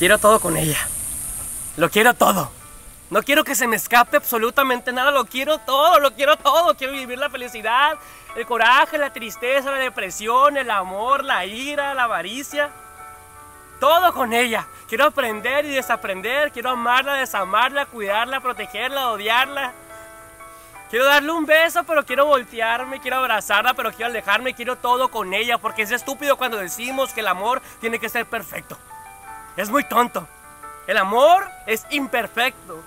Quiero todo con ella. Lo quiero todo. No quiero que se me escape absolutamente nada. Lo quiero todo, lo quiero todo. Quiero vivir la felicidad, el coraje, la tristeza, la depresión, el amor, la ira, la avaricia. Todo con ella. Quiero aprender y desaprender. Quiero amarla, desamarla, cuidarla, protegerla, odiarla. Quiero darle un beso, pero quiero voltearme, quiero abrazarla, pero quiero alejarme, quiero todo con ella, porque es estúpido cuando decimos que el amor tiene que ser perfecto. Es muy tonto. El amor es imperfecto.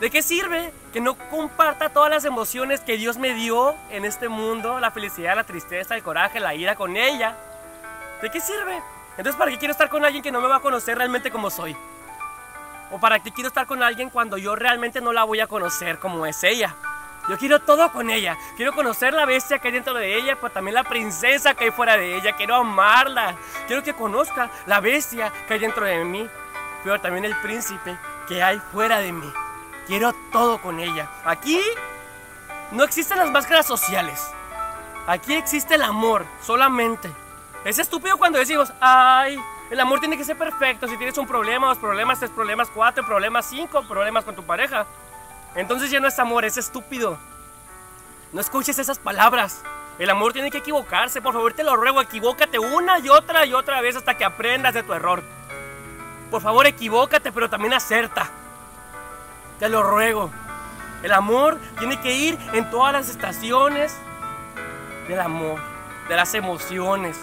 ¿De qué sirve que no comparta todas las emociones que Dios me dio en este mundo? La felicidad, la tristeza, el coraje, la ira con ella. ¿De qué sirve? Entonces, ¿para qué quiero estar con alguien que no me va a conocer realmente como soy? ¿O para qué quiero estar con alguien cuando yo realmente no la voy a conocer como es ella? Yo quiero todo con ella. Quiero conocer la bestia que hay dentro de ella, pero también la princesa que hay fuera de ella. Quiero amarla. Quiero que conozca la bestia que hay dentro de mí, pero también el príncipe que hay fuera de mí. Quiero todo con ella. Aquí no existen las máscaras sociales. Aquí existe el amor solamente. Es estúpido cuando decimos, ay, el amor tiene que ser perfecto. Si tienes un problema, dos problemas, tres problemas, cuatro problemas, cinco problemas con tu pareja. Entonces ya no es amor, es estúpido. No escuches esas palabras. El amor tiene que equivocarse, por favor te lo ruego, equivócate una y otra y otra vez hasta que aprendas de tu error. Por favor equivócate, pero también acerta. Te lo ruego. El amor tiene que ir en todas las estaciones del amor, de las emociones.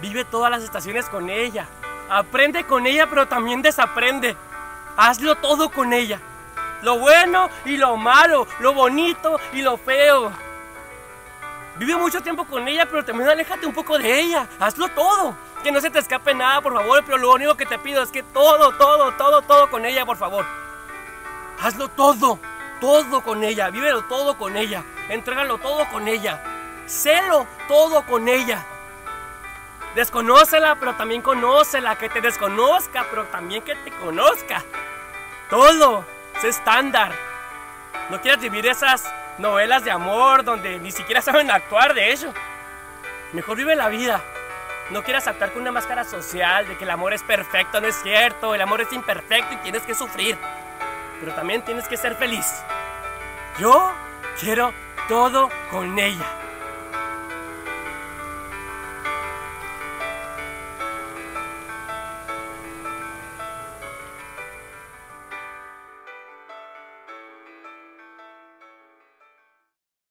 Vive todas las estaciones con ella. Aprende con ella, pero también desaprende. Hazlo todo con ella lo bueno y lo malo, lo bonito y lo feo. Vive mucho tiempo con ella, pero también aléjate un poco de ella. Hazlo todo. Que no se te escape nada, por favor. Pero lo único que te pido es que todo, todo, todo, todo con ella, por favor. Hazlo todo. Todo con ella. Vívelo todo con ella. Entrégalo todo con ella. Sélo todo con ella. Desconócela, pero también conócela. Que te desconozca, pero también que te conozca. Todo es estándar. No quieras vivir esas novelas de amor donde ni siquiera saben actuar de ello. Mejor vive la vida. No quieras actuar con una máscara social de que el amor es perfecto, no es cierto. El amor es imperfecto y tienes que sufrir. Pero también tienes que ser feliz. Yo quiero todo con ella.